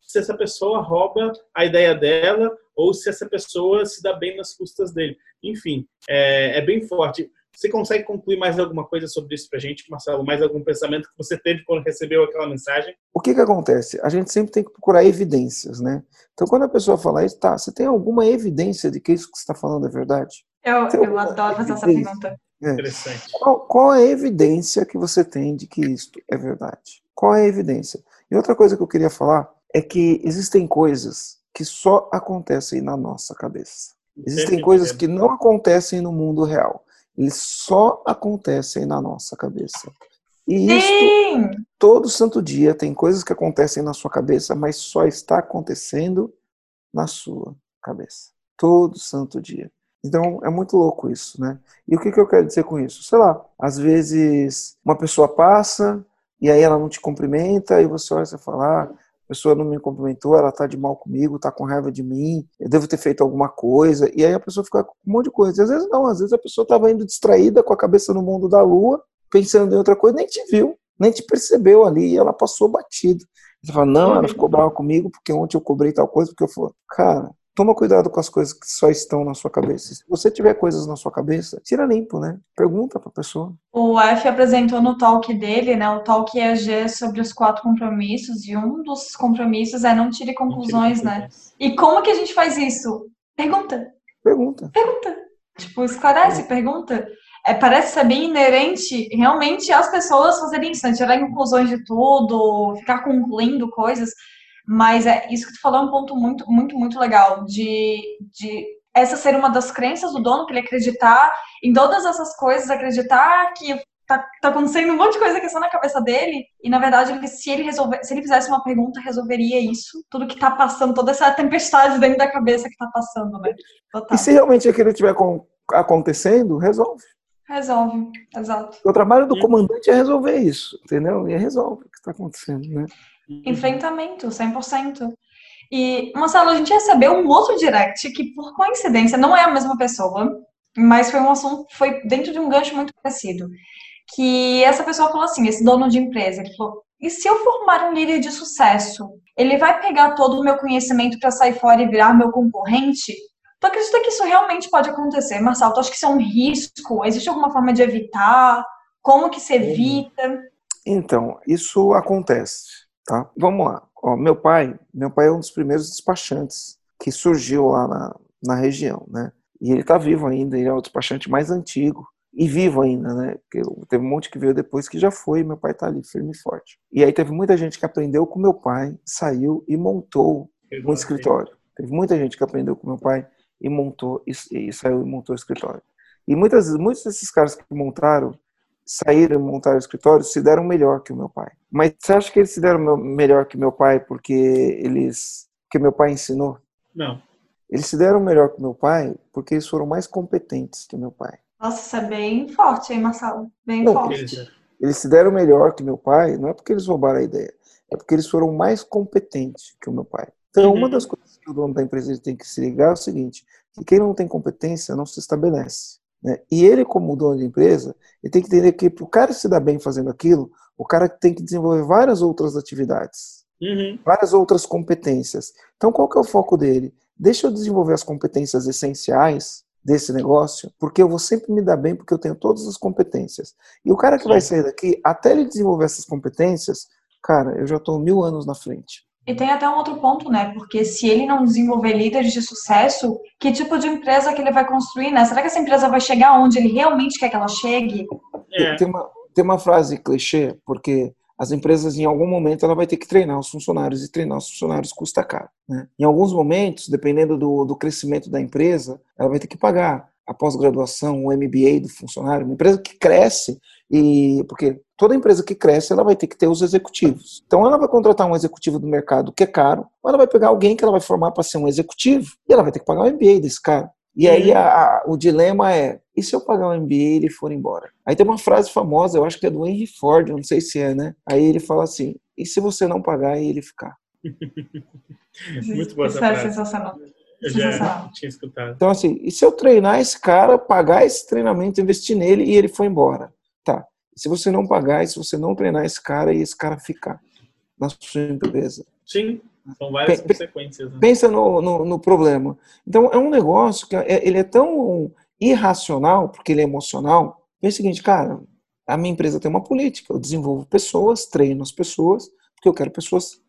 se essa pessoa rouba a ideia dela ou se essa pessoa se dá bem nas custas dele. Enfim, é, é bem forte. Você consegue concluir mais alguma coisa sobre isso para a gente, Marcelo? Mais algum pensamento que você teve quando recebeu aquela mensagem? O que que acontece? A gente sempre tem que procurar evidências, né? Então, quando a pessoa fala isso, tá, você tem alguma evidência de que isso que você está falando é verdade? Eu, eu adoro fazer essa pergunta. É. Interessante. Qual, qual é a evidência que você tem de que isto é verdade? Qual é a evidência? E outra coisa que eu queria falar é que existem coisas que só acontecem na nossa cabeça. Existem coisas que não acontecem no mundo real. Eles só acontecem na nossa cabeça. E isso, todo santo dia tem coisas que acontecem na sua cabeça, mas só está acontecendo na sua cabeça. Todo santo dia. Então é muito louco isso, né? E o que, que eu quero dizer com isso? Sei lá, às vezes uma pessoa passa e aí ela não te cumprimenta e você olha e fala, ah, a pessoa não me cumprimentou, ela tá de mal comigo, tá com raiva de mim, eu devo ter feito alguma coisa. E aí a pessoa fica com um monte de coisa. E às vezes não, às vezes a pessoa estava indo distraída com a cabeça no mundo da lua, pensando em outra coisa, nem te viu, nem te percebeu ali, e ela passou batida. Você fala, não, ela ficou brava comigo porque ontem eu cobrei tal coisa, porque eu falei, cara, Toma cuidado com as coisas que só estão na sua cabeça. Se você tiver coisas na sua cabeça, tira limpo, né? Pergunta para a pessoa. O F apresentou no talk dele, né? O talk EAG sobre os quatro compromissos e um dos compromissos é não tire conclusões, não tire né? E como que a gente faz isso? Pergunta. Pergunta. Pergunta. Tipo, esclarece, pergunta. É, parece ser bem inerente realmente às pessoas fazerem isso, né? tirar conclusões de tudo, ficar concluindo coisas. Mas é isso que tu falou é um ponto muito, muito, muito legal de, de essa ser uma das crenças do dono, que ele acreditar em todas essas coisas, acreditar que tá, tá acontecendo um monte de coisa que está na cabeça dele, e na verdade, ele, se ele resolver, se ele fizesse uma pergunta, resolveria isso, tudo que tá passando, toda essa tempestade dentro da cabeça que tá passando, né? Total. E se realmente aquilo estiver acontecendo, resolve. Resolve, exato. O trabalho do comandante é resolver isso, entendeu? E resolve o que está acontecendo, né? Enfrentamento, 100%. E, Marcelo, a gente recebeu um outro direct que, por coincidência, não é a mesma pessoa, mas foi um assunto, foi dentro de um gancho muito parecido. Que essa pessoa falou assim, esse dono de empresa, ele falou, e se eu formar um líder de sucesso, ele vai pegar todo o meu conhecimento para sair fora e virar meu concorrente? Tu acredita que isso realmente pode acontecer, Marcelo? Tu acha que isso é um risco? Existe alguma forma de evitar? Como que se evita? Então, isso acontece. Tá? Vamos lá. Ó, meu pai, meu pai é um dos primeiros despachantes que surgiu lá na, na região, né? E ele está vivo ainda, ele é o despachante mais antigo e vivo ainda, né? Porque teve um monte que veio depois que já foi, meu pai está ali firme e forte. E aí teve muita gente que aprendeu com meu pai, saiu e montou um escritório. Teve muita gente que aprendeu com meu pai e montou e, e saiu e montou o escritório. E muitas, muitos desses caras que montaram saíram e montaram o escritório se deram melhor que o meu pai. Mas você acha que eles se deram melhor que meu pai porque eles que meu pai ensinou? Não. Eles se deram melhor que meu pai porque eles foram mais competentes que meu pai. Nossa, isso é bem forte, hein, Marcelo? Bem não, forte. Eles, eles se deram melhor que meu pai, não é porque eles roubaram a ideia, é porque eles foram mais competentes que o meu pai. Então, uhum. uma das coisas que o dono da empresa tem que se ligar é o seguinte: que quem não tem competência não se estabelece. Né? E ele, como dono de empresa, ele tem que entender que para o cara se dar bem fazendo aquilo, o cara tem que desenvolver várias outras atividades, uhum. várias outras competências. Então, qual que é o foco dele? Deixa eu desenvolver as competências essenciais desse negócio, porque eu vou sempre me dar bem porque eu tenho todas as competências. E o cara que Sim. vai sair daqui, até ele desenvolver essas competências, cara, eu já estou mil anos na frente. E tem até um outro ponto, né? Porque se ele não desenvolver líderes de sucesso, que tipo de empresa que ele vai construir, né? Será que essa empresa vai chegar onde ele realmente quer que ela chegue? É. Tem, uma, tem uma frase clichê, porque as empresas, em algum momento, ela vai ter que treinar os funcionários, e treinar os funcionários custa caro. Né? Em alguns momentos, dependendo do, do crescimento da empresa, ela vai ter que pagar a pós-graduação, o MBA do funcionário. Uma empresa que cresce, e porque toda empresa que cresce, ela vai ter que ter os executivos. Então, ela vai contratar um executivo do mercado que é caro, ou ela vai pegar alguém que ela vai formar para ser um executivo, e ela vai ter que pagar o MBA desse cara. E aí a, a, o dilema é, e se eu pagar o MBA e ele for embora? Aí tem uma frase famosa, eu acho que é do Henry Ford, não sei se é, né? Aí ele fala assim, e se você não pagar e ele ficar? Muito boa essa frase. sensacional. Eu já tinha escutado. Então, assim, e se eu treinar esse cara, pagar esse treinamento, investir nele e ele for embora? Se você não pagar, e se você não treinar esse cara e esse cara ficar na sua empresa. Sim, são várias P consequências. Né? Pensa no, no, no, problema. Então, é um negócio que é, ele é tão irracional, porque ele é emocional, é o seguinte, cara, a minha empresa tem uma política, eu desenvolvo pessoas, treino as pessoas, porque eu quero pessoas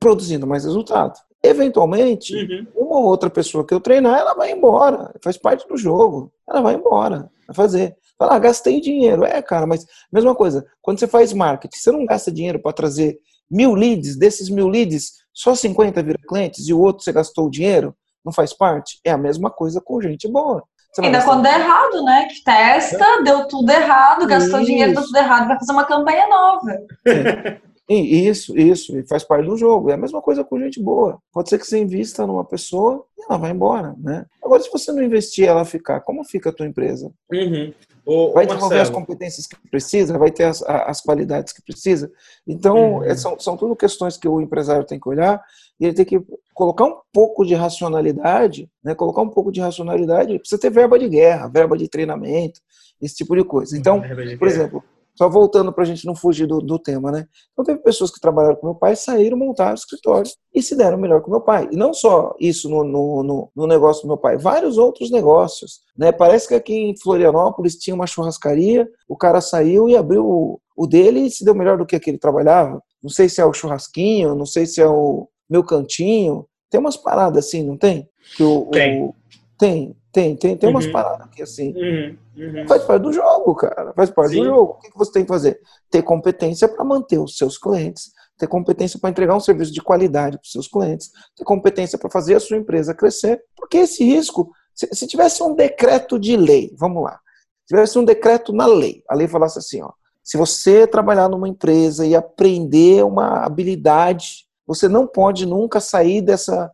produzindo mais resultado. Eventualmente, uhum. uma ou outra pessoa que eu treinar, ela vai embora, faz parte do jogo, ela vai embora, vai fazer. Fala, ah, gastei dinheiro. É, cara, mas mesma coisa, quando você faz marketing, você não gasta dinheiro para trazer mil leads, desses mil leads, só 50 viram clientes e o outro você gastou o dinheiro, não faz parte? É a mesma coisa com gente boa. Ainda quando der errado, né? Que testa, é. deu tudo errado, gastou isso. dinheiro, deu tudo errado, vai fazer uma campanha nova. É. Isso, isso, e faz parte do jogo. É a mesma coisa com gente boa. Pode ser que você invista numa pessoa e ela vai embora, né? Agora, se você não investir ela ficar, como fica a tua empresa? Uhum. O, vai desenvolver as competências que precisa, vai ter as, as qualidades que precisa. Então, uhum. é, são, são tudo questões que o empresário tem que olhar e ele tem que colocar um pouco de racionalidade, né? Colocar um pouco de racionalidade, precisa ter verba de guerra, verba de treinamento, esse tipo de coisa. Então, por exemplo, só voltando para a gente não fugir do, do, tema, né? Então teve pessoas que trabalharam com meu pai, saíram, montaram escritório e se deram melhor com meu pai. E não só isso no, no, no, no negócio do meu pai, vários outros negócios. Né? Parece que aqui em Florianópolis tinha uma churrascaria, o cara saiu e abriu o, o dele e se deu melhor do que aquele trabalhava. Não sei se é o churrasquinho, não sei se é o meu cantinho. Tem umas paradas assim, não tem? Que o, tem. O, tem, tem, tem, tem umas uhum. paradas aqui assim. Uhum. Uhum. Faz parte do jogo, cara. Faz parte Sim. do jogo. O que você tem que fazer? Ter competência para manter os seus clientes, ter competência para entregar um serviço de qualidade para os seus clientes, ter competência para fazer a sua empresa crescer. Porque esse risco, se, se, tivesse um decreto de lei, vamos lá, se tivesse um decreto na lei, a lei falasse assim, ó, se você trabalhar numa empresa e aprender uma habilidade, você não pode nunca sair dessa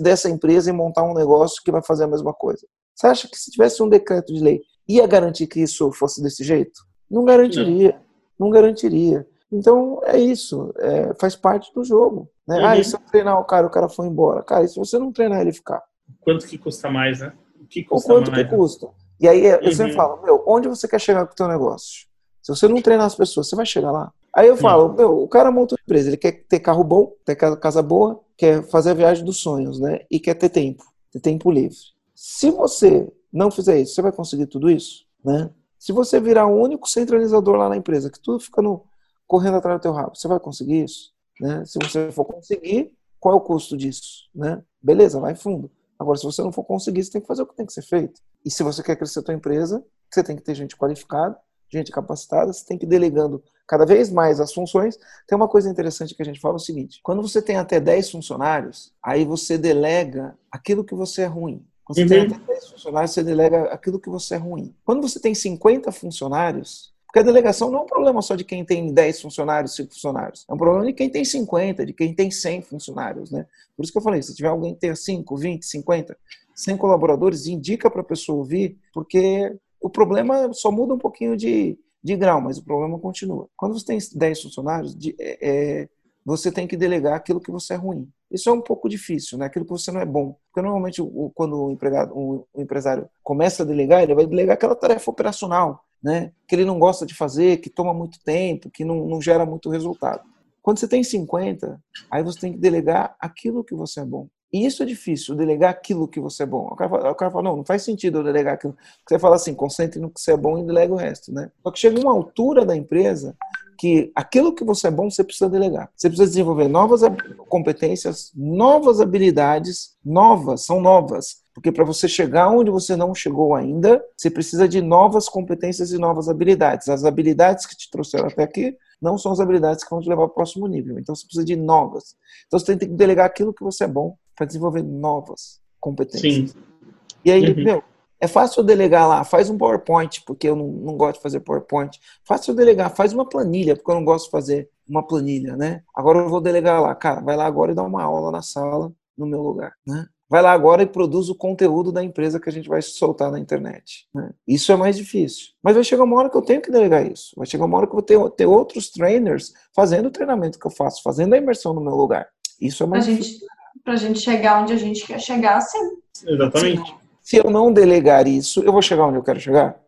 dessa empresa e montar um negócio que vai fazer a mesma coisa. Você acha que se tivesse um decreto de lei, ia garantir que isso fosse desse jeito? Não garantiria. Não, garantiria. Então é isso, é, faz parte do jogo. Né? Uhum. Ah, e se eu treinar o cara, o cara foi embora. Cara, e se você não treinar ele ficar? Quanto que custa mais, né? O que custa o quanto mais, que né? custa? E aí eu uhum. sempre falo, meu, onde você quer chegar com o teu negócio? Se você não treinar as pessoas, você vai chegar lá. Aí eu falo, meu, o cara monta uma empresa, ele quer ter carro bom, ter casa boa, quer fazer a viagem dos sonhos, né? E quer ter tempo, ter tempo livre. Se você não fizer isso, você vai conseguir tudo isso, né? Se você virar o único centralizador lá na empresa, que tudo fica no, correndo atrás do teu rabo, você vai conseguir isso, né? Se você for conseguir, qual é o custo disso, né? Beleza, vai fundo. Agora, se você não for conseguir, você tem que fazer o que tem que ser feito. E se você quer crescer a tua empresa, você tem que ter gente qualificada, gente capacitada, você tem que ir delegando cada vez mais as funções. Tem uma coisa interessante que a gente fala o seguinte: quando você tem até 10 funcionários, aí você delega aquilo que você é ruim. Quando você uhum. tem até 10 funcionários, você delega aquilo que você é ruim. Quando você tem 50 funcionários, porque a delegação não é um problema só de quem tem 10 funcionários, 5 funcionários. É um problema de quem tem 50, de quem tem 100 funcionários, né? Por isso que eu falei, se tiver alguém que tenha 5, 20, 50, 100 colaboradores, indica para a pessoa ouvir, porque o problema só muda um pouquinho de, de grau, mas o problema continua. Quando você tem 10 funcionários, de, é, é, você tem que delegar aquilo que você é ruim. Isso é um pouco difícil, né? aquilo que você não é bom. Porque normalmente, o, quando o, empregado, o, o empresário começa a delegar, ele vai delegar aquela tarefa operacional, né? que ele não gosta de fazer, que toma muito tempo, que não, não gera muito resultado. Quando você tem 50, aí você tem que delegar aquilo que você é bom. E isso é difícil, delegar aquilo que você é bom. O cara, fala, o cara fala, não, não faz sentido eu delegar aquilo. Você fala assim, concentre no que você é bom e delega o resto, né? Só que chega uma altura da empresa que aquilo que você é bom, você precisa delegar. Você precisa desenvolver novas competências, novas habilidades, novas, são novas. Porque para você chegar onde você não chegou ainda, você precisa de novas competências e novas habilidades. As habilidades que te trouxeram até aqui não são as habilidades que vão te levar ao próximo nível. Então você precisa de novas. Então você tem que delegar aquilo que você é bom para desenvolver novas competências. Sim. E aí, uhum. meu, é fácil eu delegar lá, faz um PowerPoint, porque eu não, não gosto de fazer PowerPoint. Fácil eu delegar, faz uma planilha, porque eu não gosto de fazer uma planilha, né? Agora eu vou delegar lá, cara, vai lá agora e dá uma aula na sala, no meu lugar, né? Vai lá agora e produz o conteúdo da empresa que a gente vai soltar na internet. Né? Isso é mais difícil. Mas vai chegar uma hora que eu tenho que delegar isso. Vai chegar uma hora que eu vou ter, ter outros trainers fazendo o treinamento que eu faço, fazendo a imersão no meu lugar. Isso é mais a difícil. Gente para a gente chegar onde a gente quer chegar, sim. Exatamente. Se eu não delegar isso, eu vou chegar onde eu quero chegar?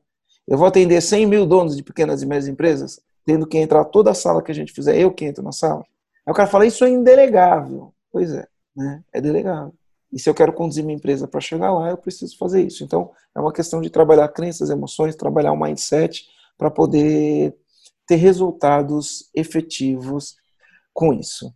Eu vou atender 100 mil donos de pequenas e médias empresas, tendo que entrar toda a sala que a gente fizer, eu que entro na sala. Aí o cara fala, isso é indelegável. Pois é, né? é delegável. E se eu quero conduzir minha empresa para chegar lá, eu preciso fazer isso. Então, é uma questão de trabalhar crenças, emoções, trabalhar o mindset para poder ter resultados efetivos com isso.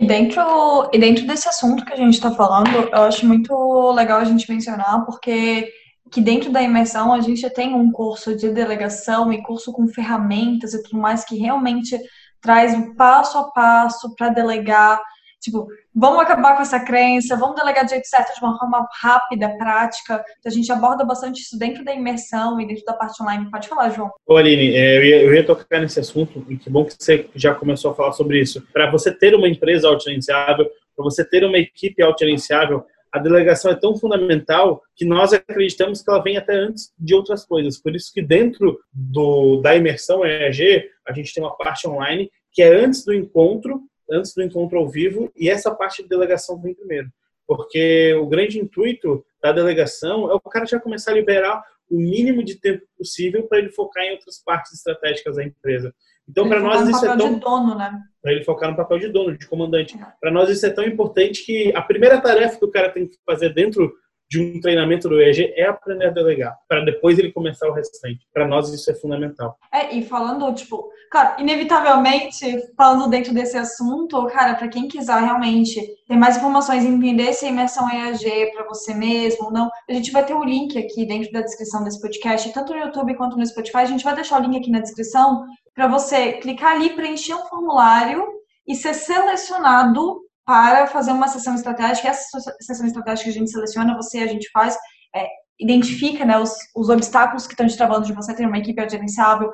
E dentro, e dentro desse assunto que a gente está falando, eu acho muito legal a gente mencionar, porque que dentro da imersão a gente tem um curso de delegação e curso com ferramentas e tudo mais que realmente traz um passo a passo para delegar Tipo, vamos acabar com essa crença, vamos delegar de jeito certo, de uma forma rápida, prática. A gente aborda bastante isso dentro da imersão e dentro da parte online. Pode falar, João. Ô, Aline, é, eu ia, eu ia tocar nesse assunto, e que bom que você já começou a falar sobre isso. Para você ter uma empresa autogerenciável, para você ter uma equipe autogerenciável, a delegação é tão fundamental que nós acreditamos que ela vem até antes de outras coisas. Por isso que dentro do, da imersão EAG, a gente tem uma parte online que é antes do encontro antes do encontro ao vivo e essa parte de delegação vem primeiro. Porque o grande intuito da delegação é o cara já começar a liberar o mínimo de tempo possível para ele focar em outras partes estratégicas da empresa. Então, para nós isso é tão dono, né? Para ele focar no papel de dono, de comandante. Para nós isso é tão importante que a primeira tarefa que o cara tem que fazer dentro de um treinamento do EG é aprender a delegar, para depois ele começar o restante. Para nós isso é fundamental. É, e falando, tipo, claro, inevitavelmente, falando dentro desse assunto, cara, para quem quiser realmente ter mais informações, entender se a imersão EAG para você mesmo, não, a gente vai ter o um link aqui dentro da descrição desse podcast, tanto no YouTube quanto no Spotify, a gente vai deixar o link aqui na descrição para você clicar ali, preencher um formulário e ser selecionado para fazer uma sessão estratégica. Essa sessão estratégica que a gente seleciona, você a gente faz, é, identifica né, os, os, obstáculos que estão te travando de você ter uma equipe gerenciável,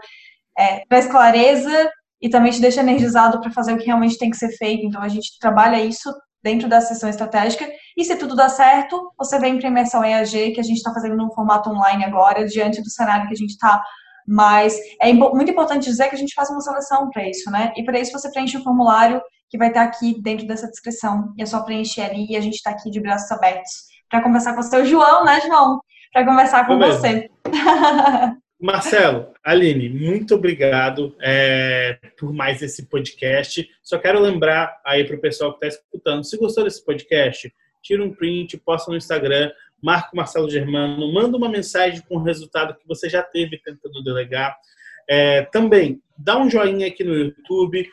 é, traz clareza e também te deixa energizado para fazer o que realmente tem que ser feito. Então, a gente trabalha isso dentro da sessão estratégica. E se tudo dá certo, você vem para a imersão EAG, que a gente está fazendo num formato online agora, diante do cenário que a gente está. Mas é muito importante dizer que a gente faz uma seleção para isso, né? E para isso você preenche um formulário que vai estar aqui dentro dessa descrição. E é só preencher ali e a gente está aqui de braços abertos para conversar com o seu João, né, João? Para conversar com você. Marcelo, Aline, muito obrigado é, por mais esse podcast. Só quero lembrar aí para o pessoal que está escutando, se gostou desse podcast, tira um print, posta no Instagram, marca o Marcelo Germano, manda uma mensagem com o resultado que você já teve tentando delegar. É, também, dá um joinha aqui no YouTube,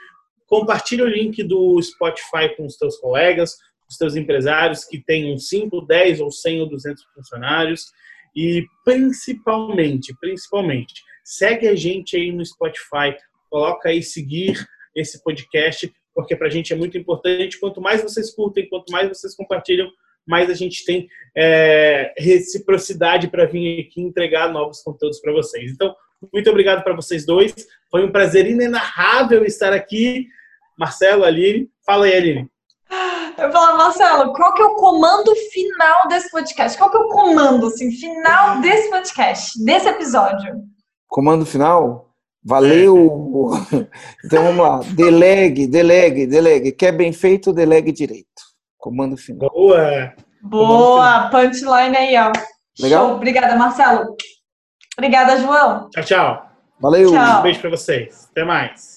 Compartilhe o link do Spotify com os teus colegas, os teus empresários que tenham 5, 10 ou 100 ou 200 funcionários. E principalmente, principalmente, segue a gente aí no Spotify, coloca aí seguir esse podcast, porque para a gente é muito importante. Quanto mais vocês curtem, quanto mais vocês compartilham, mais a gente tem é, reciprocidade para vir aqui entregar novos conteúdos para vocês. Então, muito obrigado para vocês dois. Foi um prazer inenarrável estar aqui. Marcelo, Aline. Fala aí, Aline. Eu falo, Marcelo, qual que é o comando final desse podcast? Qual que é o comando, assim, final desse podcast, desse episódio? Comando final? Valeu! Então vamos lá. Delegue, delegue, delegue. Quer bem feito, delegue direito. Comando final. Boa! Boa! Punchline aí, ó. Legal? Show. Obrigada, Marcelo. Obrigada, João. Tchau, tchau. Valeu. Tchau. Um beijo para vocês. Até mais.